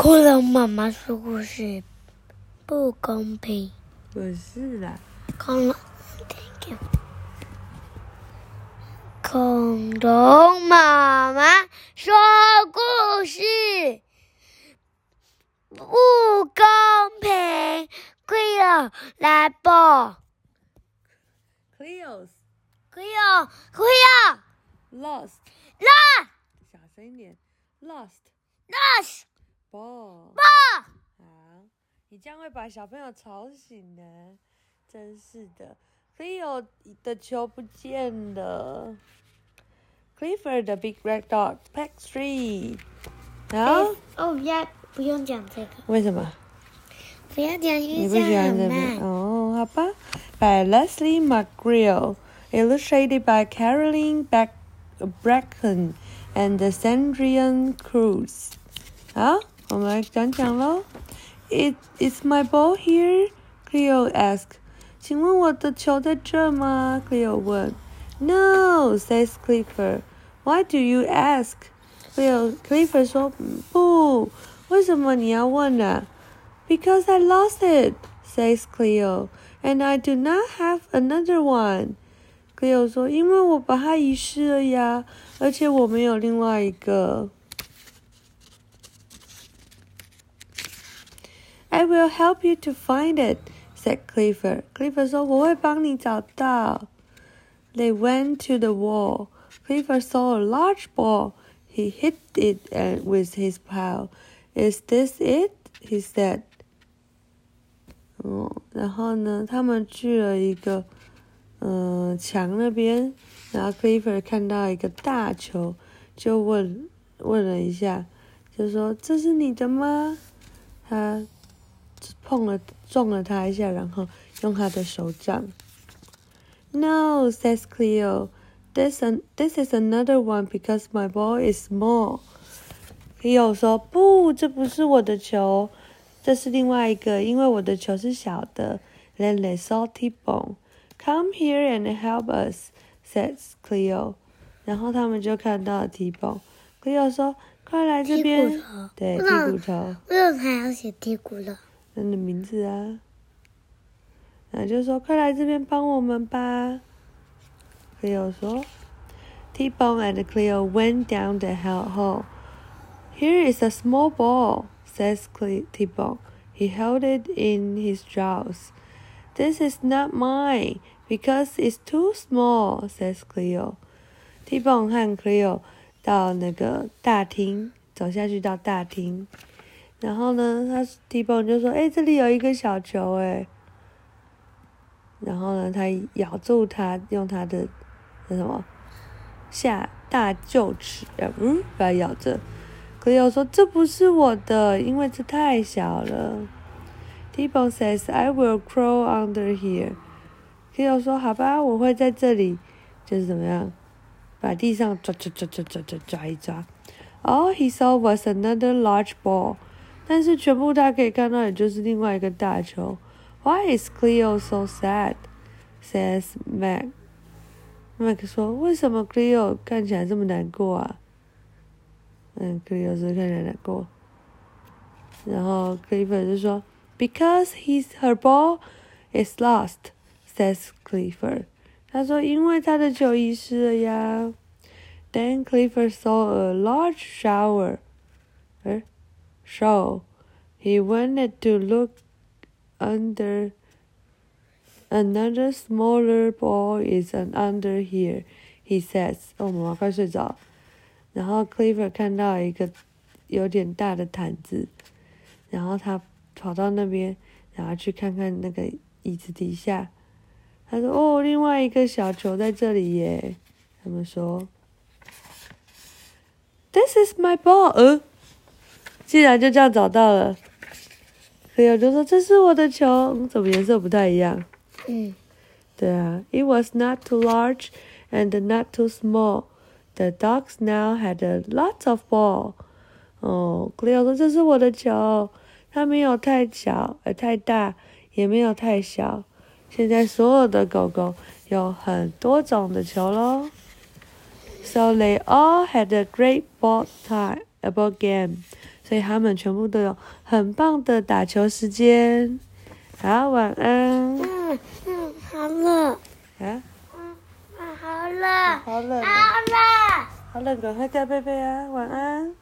恐龙妈妈说故事不公平。不是啦，恐龙，Thank you。恐龙妈妈说故事不公平。Cleo 来吧 Cleo's，Cleo，Cleo，lost，Lost 小声一点，lost，Rush，ball。爸，好，你这样会把小朋友吵醒的，真是的。Cleo 的球不见了。Clifford the big red dog packs three。然后哦，不要，不用讲这个，为什么？不要讲，因你不为这样很喜欢这边？慢。哦，好吧。By Leslie McGreal, illustrated by Caroline Beck Bracken and Sandrian Cruz. 好，我们来讲讲喽。It is my ball here? Cleo asked. 请问我的球在这吗？Cleo 问。No, says Clifford. Why do you ask? Cleo Clifford 说嗯不，为什么你要问呢、Because I lost it, says Cleo, and I do not have another one. Cleo 说：“因为我把它遗失了呀，而且我没有另外一个。” I will help you to find it, said Clifford. Clifford 说：“我会帮你找到。” They went to the wall. Clifford saw a large ball. He hit it uh, with his paw. Is this it? He said. 哦，然后呢，他们去了一个嗯、呃墙那边，然后 Clifford 看到一个大球，就问问了一下，就说：“这是你的吗？”他 碰了撞了他一下，然后用他的手掌。No, says Cleo. This an this is another one because my ball is small. Cleo 说：“不，这不是我的球，这是另外一个，因为我的球是小的。” Then they saw T-Bone. Come here and help us, says Cleo. 然后他们就看到了 T-Bone. Cleo 说：“快来这边。剔骨头”对，为什么剔骨头。为什么还要写剔骨头？他的名字啊，然后就说快来这边帮我们吧。Cleo 说，T-Bone and Cleo went down the hell hole. Here is a small ball, says Cle- T-Bone. He held it in his jaws. This is not mine because it's too small, says Cleo. T-Bone 和 Cleo 到那个大厅，走下去到大厅。然后呢，他 t i b o n 就说：“哎，这里有一个小球，哎。”然后呢，他咬住它，用他的那什么下大臼齿，嗯，把它咬着。可又说这不是我的，因为这太小了。t i b o n says, "I will crawl under here." 可又说：“好吧，我会在这里，就是怎么样，把地上抓抓抓抓抓抓抓一抓。” All he saw was another large ball. 但是全部他可以看到，也就是另外一个大球。Why is Cleo so sad? Says Mac. Mac 说：“为什么 Cleo 看起来这么难过啊？”嗯，Cleo 是看起来难过。然后 Clifford 就说：“Because his her ball is lost,” says Clifford. 他说：“因为他的球遗失了呀。” Then Clifford saw a large shower. 哎 So, He wanted to look under. Another smaller ball is under here, he says. 哦，妈妈快睡着。然后 Clifford 看到一个有点大的毯子，然后他跑到那边，然后去看看那个椅子底下。他说：“哦，另外一个小球在这里耶。”他们说：“This is my ball。”呃，竟然就这样找到了。所以我就说：“这是我的球，嗯怎么颜色不太一样？”嗯，对啊，It was not too large and not too small. The dogs now had a lot of ball. 哦，Cleo 说这是我的球，它没有太小，呃太大，也没有太小。现在所有的狗狗有很多种的球喽。So they all had a great ball time, a ball game. 所以他们全部都有很棒的打球时间。好，晚安。嗯嗯，好了，啊，嗯，好了，好冷哦，好了。好冷，赶快盖被被啊，晚安。